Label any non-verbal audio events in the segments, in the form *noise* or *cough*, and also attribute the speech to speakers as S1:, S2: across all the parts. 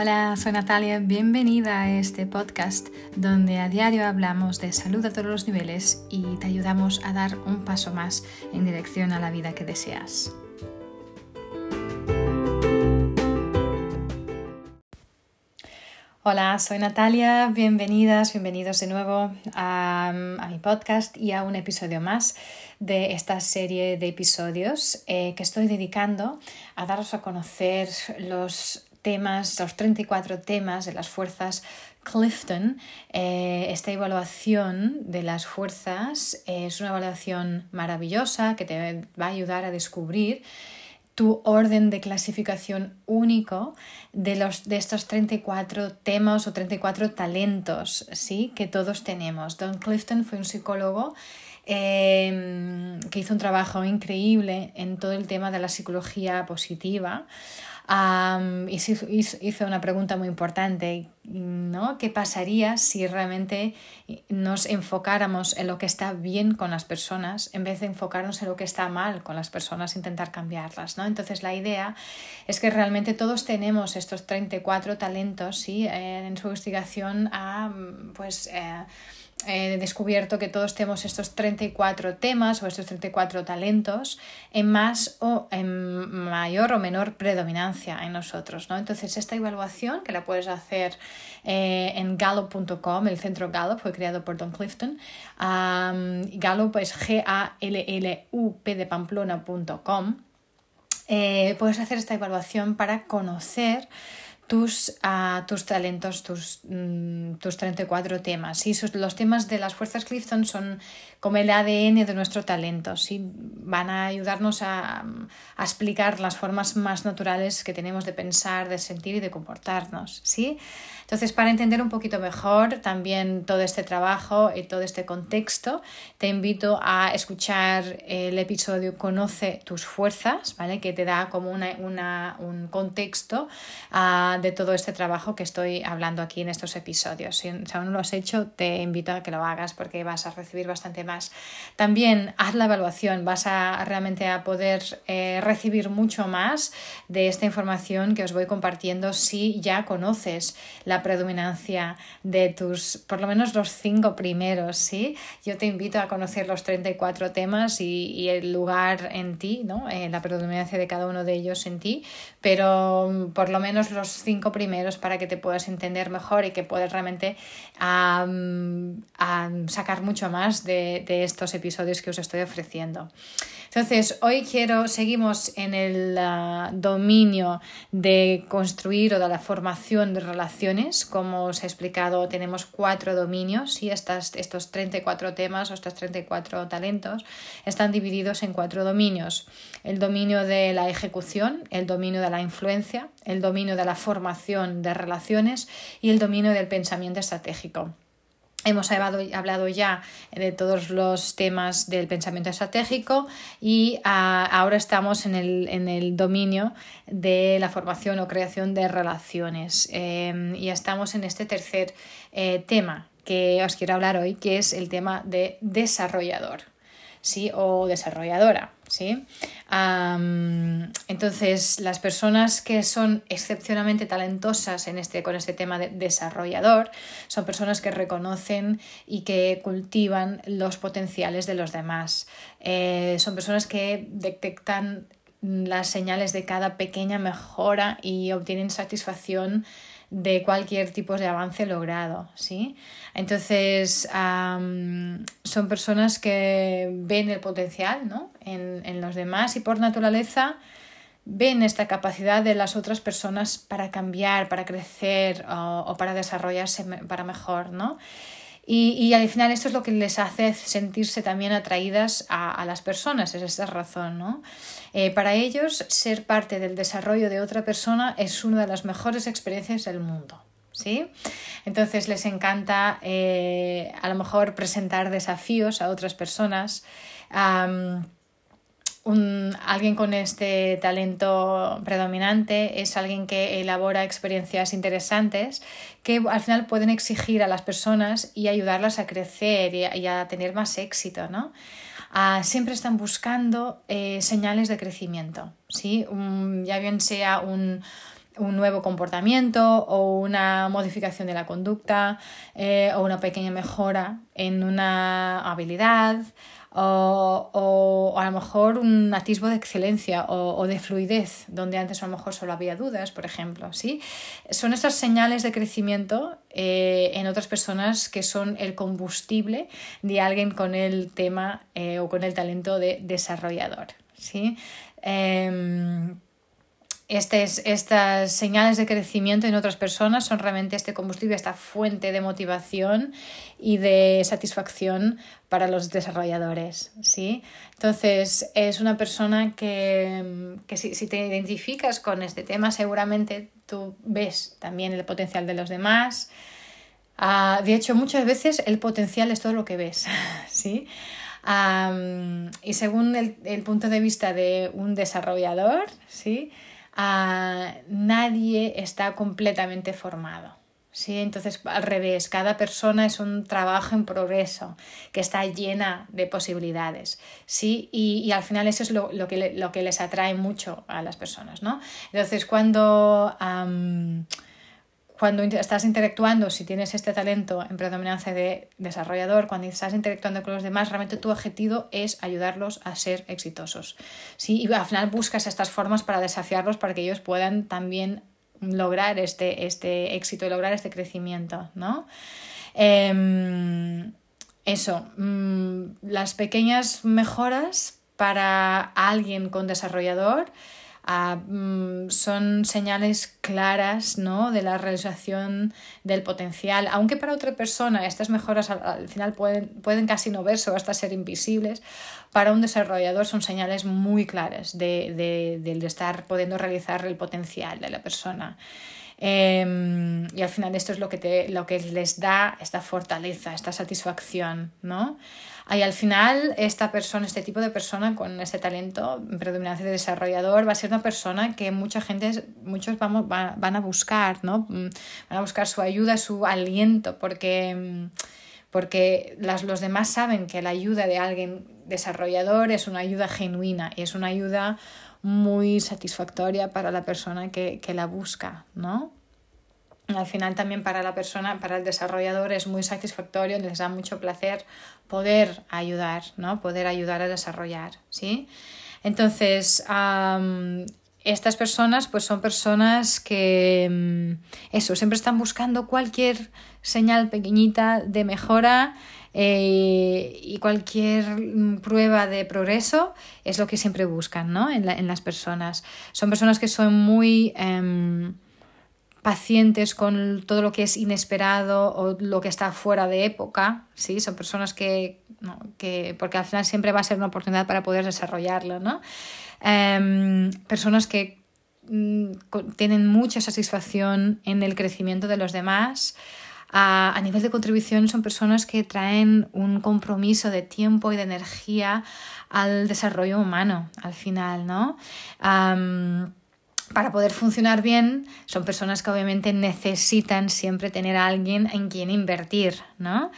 S1: Hola, soy Natalia, bienvenida a este podcast donde a diario hablamos de salud a todos los niveles y te ayudamos a dar un paso más en dirección a la vida que deseas. Hola, soy Natalia, bienvenidas, bienvenidos de nuevo a, mi podcast y a un episodio más de esta serie de episodios eh, que estoy dedicando a daros a conocer los temas, los 34 temas de las fuerzas Clifton. Eh, esta evaluación de las fuerzas es una evaluación maravillosa que te va a ayudar a descubrir tu orden de clasificación único de, los, de estos 34 temas o 34 talentos ¿sí? que todos tenemos. Don Clifton fue un psicólogo em, que hizo un trabajo increíble en todo el tema de la psicología positiva y hizo una pregunta muy importante, ¿no? ¿Qué pasaría si realmente nos enfocáramos en lo que está bien con las personas en vez de enfocarnos en lo que está mal con las personas, intentar cambiarlas, ¿no? Entonces la idea es que realmente todos tenemos estos 34 talentos, ¿sí? Eh, en su investigación a, pues... Eh, he descubierto que todos tenemos estos 34 temas o estos 34 talentos en más o en mayor o menor predominancia en nosotros. ¿no? Entonces, esta evaluación que la puedes hacer eh, en gallup.com, el centro Gallup fue creado por Don Clifton. Gallup es G-A-L-L-U-P de Pamplona.com. Eh, puedes hacer esta evaluación para conocer tus, tus talentos, tus, mm, tus 34 temas. ¿sí? Los temas de las fuerzas Clifton son como el ADN de nuestro talento. ¿sí? Van a ayudarnos a, explicar las formas más naturales que tenemos de pensar, de sentir y de comportarnos. ¿sí? Entonces, para entender un poquito mejor también todo este trabajo y todo este contexto, te invito a escuchar el episodio Conoce tus fuerzas, ¿vale? que te da como una, un contexto uh, de todo este trabajo que estoy hablando aquí en estos episodios. Si, aún no lo has hecho, te invito a que lo hagas porque vas a recibir bastante más. También haz la evaluación, vas a realmente a poder eh, recibir mucho más de esta información que os voy compartiendo si ya conoces la predominancia de tus, por lo menos los cinco primeros, ¿sí? Yo te invito a conocer los 34 temas y, el lugar en ti, ¿no? Eh, la predominancia de cada uno de ellos en ti, pero mm, por lo menos los cinco primeros para que te puedas entender mejor y que puedas realmente sacar mucho más de, estos episodios que os estoy ofreciendo. Entonces, hoy quiero, seguimos en el ah, dominio de construir o de la formación de relaciones. Como os he explicado, tenemos cuatro dominios y estas, estos 34 temas o estos 34 talentos están divididos en cuatro dominios. El dominio de la ejecución, el dominio de la influencia, el dominio de la formación de relaciones y el dominio del pensamiento estratégico. Hemos hablado, ya de todos los temas del pensamiento estratégico y ah, ahora estamos en el, dominio de la formación o creación de relaciones. Em, y estamos en este tercer eh, tema que os quiero hablar hoy, que es el tema de desarrollador. ¿Sí? o desarrolladora. ¿sí? entonces, las personas que son excepcionalmente talentosas en este, con este tema de desarrollador son personas que reconocen y que cultivan los potenciales de los demás. Eh, son personas que detectan las señales de cada pequeña mejora y obtienen satisfacción de cualquier tipo de avance logrado, ¿sí? Entonces, son personas que ven el potencial ¿no? en, en, los demás y por naturaleza ven esta capacidad de las otras personas para cambiar, para crecer o, o para desarrollarse para mejor, ¿no? Y, y, al final esto es lo que les hace sentirse también atraídas a, las personas, es esa razón, ¿no? Eh, para ellos, ser parte del desarrollo de otra persona es una de las mejores experiencias del mundo. ¿Sí? Entonces les encanta eh, a lo mejor presentar desafíos a otras personas. Un, alguien con este talento predominante es alguien que elabora experiencias interesantes que al final pueden exigir a las personas y ayudarlas a crecer y a, tener más éxito, ¿no? Ah, siempre están buscando eh, señales de crecimiento, ¿sí? ya bien sea un, un nuevo comportamiento o una modificación de la conducta eh, o una pequeña mejora en una habilidad o, a lo mejor un atisbo de excelencia o, de fluidez, donde antes a lo mejor solo había dudas, por ejemplo. ¿sí? Son estas señales de crecimiento eh, en otras personas que son el combustible de alguien con el tema eh, o con el talento de desarrollador. ¿sí? Em, estas señales de crecimiento en otras personas son realmente este combustible, esta fuente de motivación y de satisfacción para los desarrolladores. ¿sí? Entonces, es una persona que, si, te identificas con este tema, seguramente tú ves también el potencial de los demás. Ah, de hecho, muchas veces el potencial es todo lo que ves. *laughs* ¿sí? y según el, el, punto de vista de un desarrollador, ¿sí? Nadie está completamente formado. ¿sí? Entonces, al revés, cada persona es un trabajo en progreso que está llena de posibilidades. ¿sí? Y, al final eso es lo, que, lo, que, les atrae mucho a las personas. ¿no? Entonces, cuando cuando estás interactuando, si tienes este talento en predominancia de desarrollador, cuando estás interactuando con los demás, realmente tu objetivo es ayudarlos a ser exitosos. ¿sí? Y al final buscas estas formas para desafiarlos para que ellos puedan también lograr este, este éxito y lograr este crecimiento. ¿no? Em, eso, mm, las pequeñas mejoras para alguien con desarrollador Mm, son señales claras ¿no? de la realización del potencial, aunque para otra persona estas mejoras al, final pueden, pueden, casi no verse o hasta ser invisibles, para un desarrollador son señales muy claras de, de, de estar pudiendo realizar el potencial de la persona. Em, y al final esto es lo que, te, lo que les da esta fortaleza, esta satisfacción, ¿no? Y al final esta persona, este tipo de persona con ese talento, predominancia de desarrollador, va a ser una persona que mucha gente, muchos vamos, van a buscar, ¿no? Van a buscar su ayuda, su aliento, porque porque las, los demás saben que la ayuda de alguien desarrollador es una ayuda genuina y es una ayuda muy satisfactoria para la persona que, que la busca, ¿no? Al final también para la persona, para el desarrollador es muy satisfactorio, les da mucho placer poder ayudar, ¿no? Poder ayudar a desarrollar, ¿sí? Entonces, estas personas pues son personas que, mm, eso, siempre están buscando cualquier señal pequeñita de mejora eh, y cualquier mm, prueba de progreso es lo que siempre buscan ¿no? en, las personas. Son personas que son muy em, pacientes con todo lo que es inesperado o lo que está fuera de época, ¿sí? Son personas que, que porque al final siempre va a ser una oportunidad para poder desarrollarlo, ¿no? Em, personas que mm, tienen mucha satisfacción en el crecimiento de los demás, a, nivel de contribución son personas que traen un compromiso de tiempo y de energía al desarrollo humano al final, ¿no? para poder funcionar bien, son personas que obviamente necesitan siempre tener a alguien en quien invertir, ¿no?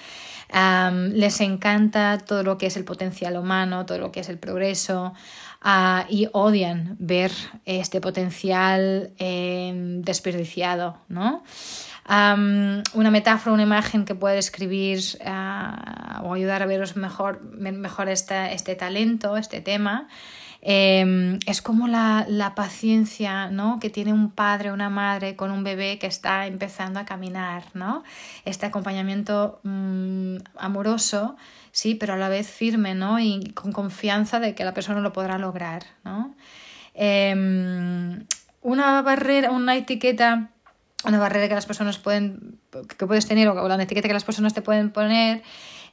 S1: les encanta todo lo que es el potencial humano, todo lo que es el progreso ah, y odian ver este potencial em, desperdiciado, ¿no? Una metáfora, una imagen que puede describir ah, o ayudar a veros mejor, mejor este talento, este tema, em, es como la, paciencia ¿no? que tiene un padre o una madre con un bebé que está empezando a caminar, ¿no? Este acompañamiento mm, amoroso, sí, pero a la vez firme, ¿no? Y con confianza de que la persona lo podrá lograr, ¿no? Em, una barrera, una etiqueta una barrera que las personas pueden, que puedes tener o la etiqueta que las personas te pueden poner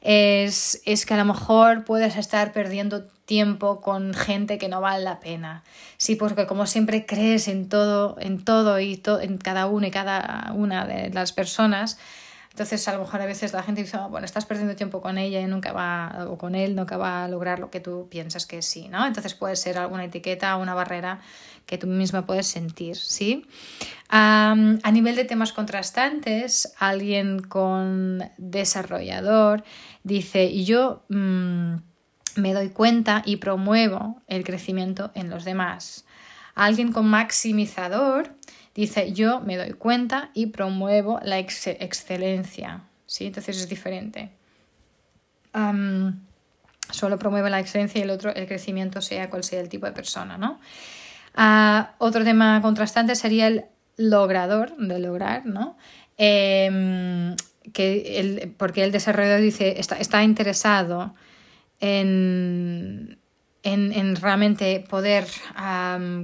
S1: es, es que a lo mejor puedes estar perdiendo tiempo con gente que no vale la pena. Sí, porque como siempre crees en todo, en todo y en cada uno y cada una de las personas, entonces, a lo mejor a veces la gente dice, ah, bueno, estás perdiendo tiempo con ella y nunca va, o con él, nunca va a lograr lo que tú piensas que sí, ¿no? Entonces puede ser alguna etiqueta, una barrera que tú misma puedes sentir, ¿sí? a nivel de temas contrastantes, alguien con desarrollador dice, yo mm, me doy cuenta y promuevo el crecimiento en los demás. Alguien con maximizador dice yo me doy cuenta y promuevo la excelencia. ¿sí? Entonces es diferente. solo promueve la excelencia y el otro el crecimiento, sea cual sea el tipo de persona. ¿no? Ah, otro tema contrastante sería el logrador, de lograr, ¿no? Em, que porque el desarrollador dice está interesado en, en, realmente poder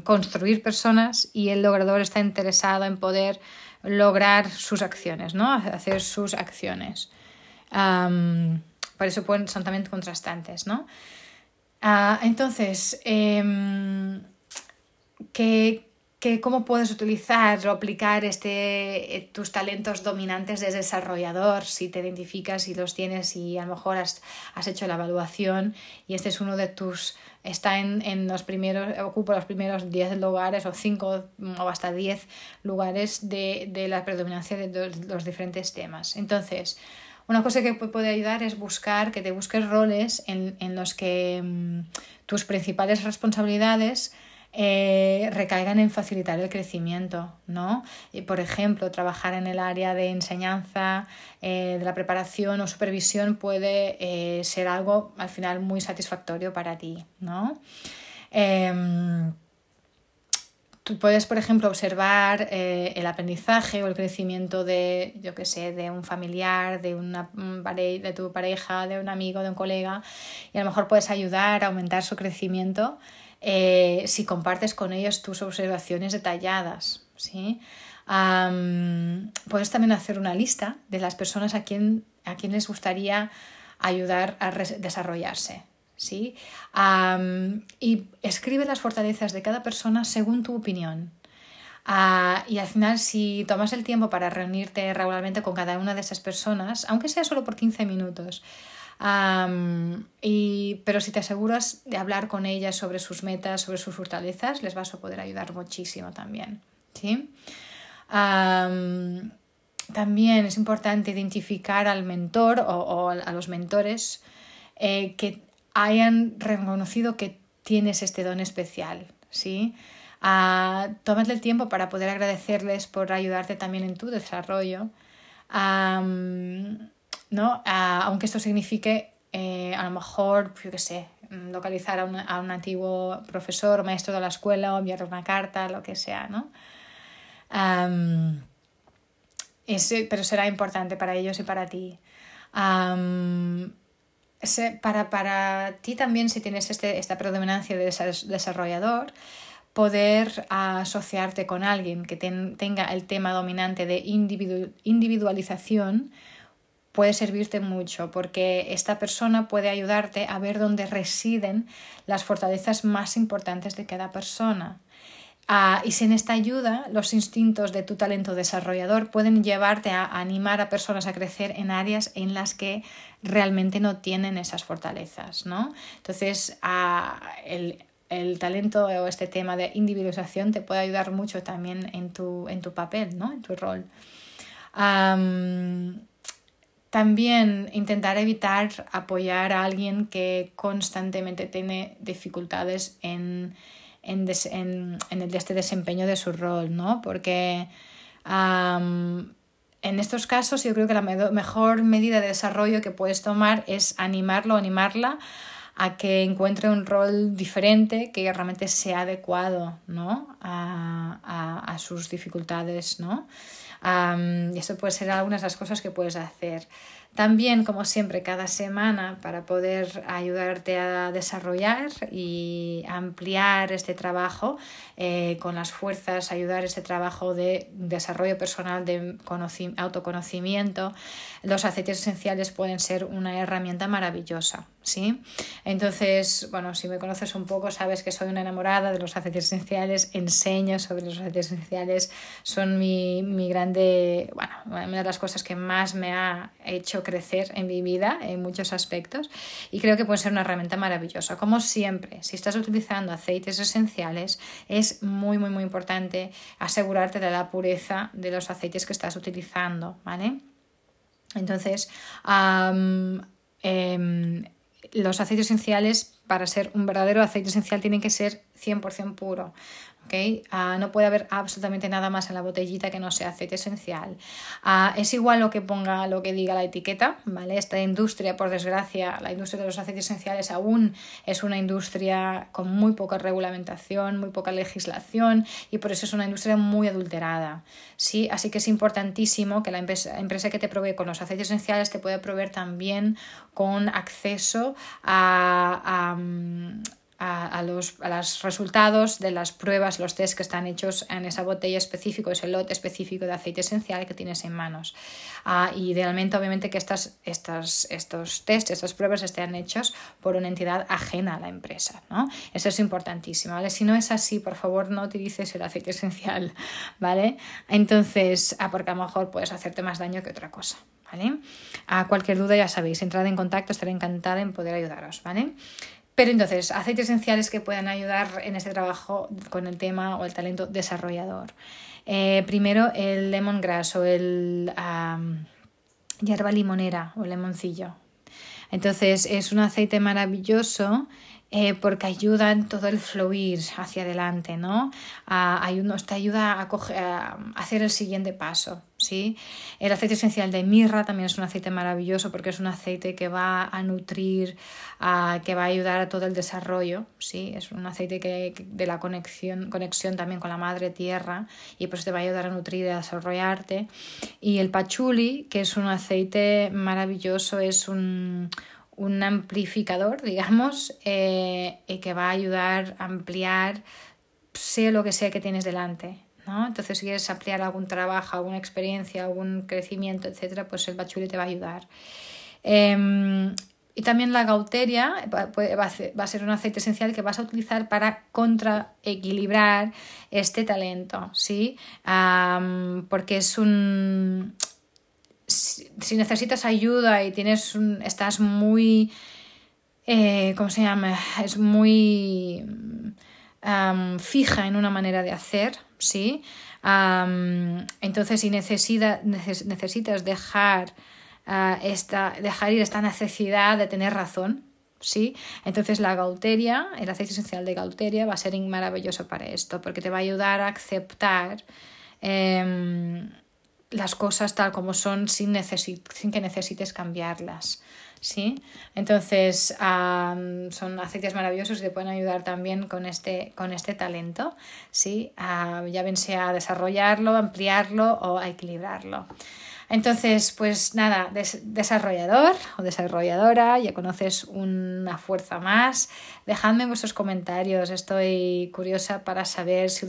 S1: construir personas y el logrador está interesado en poder lograr sus acciones, ¿no? Hacer sus acciones. por eso son también contrastantes, ¿no? Ah, entonces, em, ¿qué, cómo puedes utilizar o aplicar este, eh, tus talentos dominantes de desarrollador, si te identificas y los tienes y a lo mejor has, hecho la evaluación y este es uno de tus, está en, los primeros, ocupa los primeros 10 lugares o 5 o hasta 10 lugares de, la predominancia de los diferentes temas. Entonces, una cosa que puede ayudar es buscar, que te busques roles en, los que mm, tus principales responsabilidades eh, recaigan en facilitar el crecimiento, ¿no? Y, por ejemplo, trabajar en el área de enseñanza, eh, de la preparación o supervisión puede eh, ser algo al final muy satisfactorio para ti, ¿no? Em, tú puedes, por ejemplo, observar el aprendizaje o el crecimiento de, yo qué sé, de un familiar, de, una, de tu pareja, de un amigo, de un colega, y a lo mejor puedes ayudar a aumentar su crecimiento eh, si compartes con ellos tus observaciones detalladas. ¿sí? puedes también hacer una lista de las personas a quien, a quien les gustaría ayudar a desarrollarse. ¿sí? y escribe las fortalezas de cada persona según tu opinión. Ah, y al final, si tomas el tiempo para reunirte regularmente con cada una de esas personas, aunque sea solo por 15 minutos, y, pero si te aseguras de hablar con ellas sobre sus metas, sobre sus fortalezas, les vas a poder ayudar muchísimo también. ¿sí? también es importante identificar al mentor o, a los mentores eh, que hayan reconocido que tienes este don especial. ¿sí? Uh, tómate el tiempo para poder agradecerles por ayudarte también en tu desarrollo. ¿No? aunque esto signifique eh, a lo mejor, yo qué sé, localizar a un, antiguo profesor maestro de la escuela o una carta, lo que sea, ¿no? pero será importante para ellos y para ti. para, para ti también, si tienes este, esta predominancia de desarrollador, poder asociarte con alguien que tenga el tema dominante de individualización puede servirte mucho porque esta persona puede ayudarte a ver dónde residen las fortalezas más importantes de cada persona. Ah, y sin esta ayuda, los instintos de tu talento desarrollador pueden llevarte a animar a personas a crecer en áreas en las que realmente no tienen esas fortalezas, ¿no? Entonces, ah, el, talento o este tema de individualización te puede ayudar mucho también en tu, en tu papel, ¿no? En tu rol. También intentar evitar apoyar a alguien que constantemente tiene dificultades en, en, el, este desempeño de su rol, ¿no? Porque en estos casos yo creo que la mejor medida de desarrollo que puedes tomar es animarlo animarla a que encuentre un rol diferente que realmente sea adecuado ¿no? a, a, sus dificultades. ¿no? y esto puede ser algunas de las cosas que puedes hacer. También, como siempre, cada semana para poder ayudarte a desarrollar y ampliar este trabajo eh, con las fuerzas, ayudar este trabajo de desarrollo personal, de autoconocimiento. Los aceites esenciales pueden ser una herramienta maravillosa. ¿Sí? Entonces, bueno, si me conoces un poco, sabes que soy una enamorada de los aceites esenciales, enseño sobre los aceites esenciales, son mi, mi grande, bueno, una de las cosas que más me ha hecho crecer en mi vida en muchos aspectos y creo que puede ser una herramienta maravillosa. Como siempre, si estás utilizando aceites esenciales, es muy, muy, muy importante asegurarte de la pureza de los aceites que estás utilizando, ¿vale? Entonces, em, los aceites esenciales, para ser un verdadero aceite esencial, tienen que ser 100% puro. ¿okay? Ah, no puede haber absolutamente nada más en la botellita que no sea aceite esencial. Ah, es igual lo que ponga, lo que diga la etiqueta, ¿vale? Esta industria, por desgracia, la industria de los aceites esenciales aún es una industria con muy poca regulamentación, muy poca legislación y por eso es una industria muy adulterada, ¿sí? Así que es importantísimo que la empresa, empresa que te provee con los aceites esenciales te pueda proveer también con acceso a a, los, resultados de las pruebas, los test que están hechos en esa botella específico, ese lote específico de aceite esencial que tienes en manos. Ah, idealmente, obviamente, que estas, estas, estos test, estas pruebas estén hechos por una entidad ajena a la empresa. ¿no? Eso es importantísimo. ¿vale? Si no es así, por favor, no utilices el aceite esencial. ¿vale? Entonces, ah, porque a lo mejor puedes hacerte más daño que otra cosa. ¿Vale? A cualquier duda ya sabéis, entrad en contacto, estaré encantada en poder ayudaros, ¿vale? Pero entonces, aceites esenciales que puedan ayudar en este trabajo con el tema o el talento desarrollador. Eh, primero, el lemongrass o el hierba limonera o lemoncillo. Entonces, es un aceite maravilloso eh, porque ayuda en todo el fluir hacia adelante, ¿no? A, nos te ayuda a, hacer el siguiente paso, ¿sí? El aceite esencial de mirra también es un aceite maravilloso porque es un aceite que va a nutrir, que va a ayudar a todo el desarrollo, ¿sí? Es un aceite que, de la conexión, también con la madre tierra y pues te va a ayudar a nutrir y a desarrollarte. Y el pachuli, que es un aceite maravilloso, es un amplificador, digamos, eh, que va a ayudar a ampliar, sea lo que sea que tienes delante. ¿No? Entonces, si quieres ampliar algún trabajo, alguna experiencia, algún crecimiento, etcétera, pues el bachuli te va a ayudar. Em, y también la gauteria va, a ser un aceite esencial que vas a utilizar para contraequilibrar este talento, ¿sí? porque es un, si, necesitas ayuda y tienes un, estás muy, eh, ¿cómo se llama? Es muy fija en una manera de hacer, ¿sí? entonces, si necesitas dejar, ah, esta, dejar ir esta necesidad de tener razón, ¿sí? Entonces la gauteria, el aceite esencial de gauteria va a ser maravilloso para esto, porque te va a ayudar a aceptar em, las cosas tal como son sin, sin que necesites cambiarlas. ¿sí? Entonces, son aceites maravillosos y te pueden ayudar también con este, con este talento, ¿sí? ya bien sea a desarrollarlo, ampliarlo o a equilibrarlo. Entonces, pues nada, desarrollador o desarrolladora, ya conoces una fuerza más. Dejadme vuestros comentarios, estoy curiosa para saber si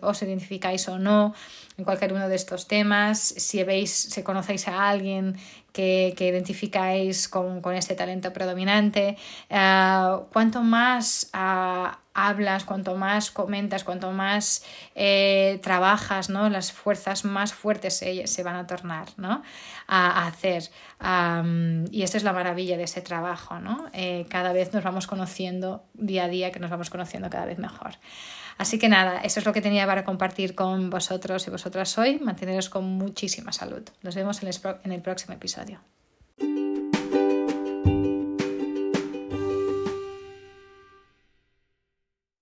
S1: os identificáis o no en cualquier uno de estos temas, si veis, conocéis a alguien que, identificáis con, este talento predominante. Uh, cuanto más ah, hablas, cuanto más comentas, cuanto más eh, trabajas, ¿no? las fuerzas más fuertes se, se van a tornar ¿no? a, hacer. y esta es la maravilla de ese trabajo. ¿no? Eh, cada vez nos vamos conociendo día a día, que nos vamos conociendo cada vez mejor. Así que nada, eso es lo que tenía para compartir con vosotros y vosotras hoy. Manteneros con muchísima salud. Nos vemos en el próximo episodio.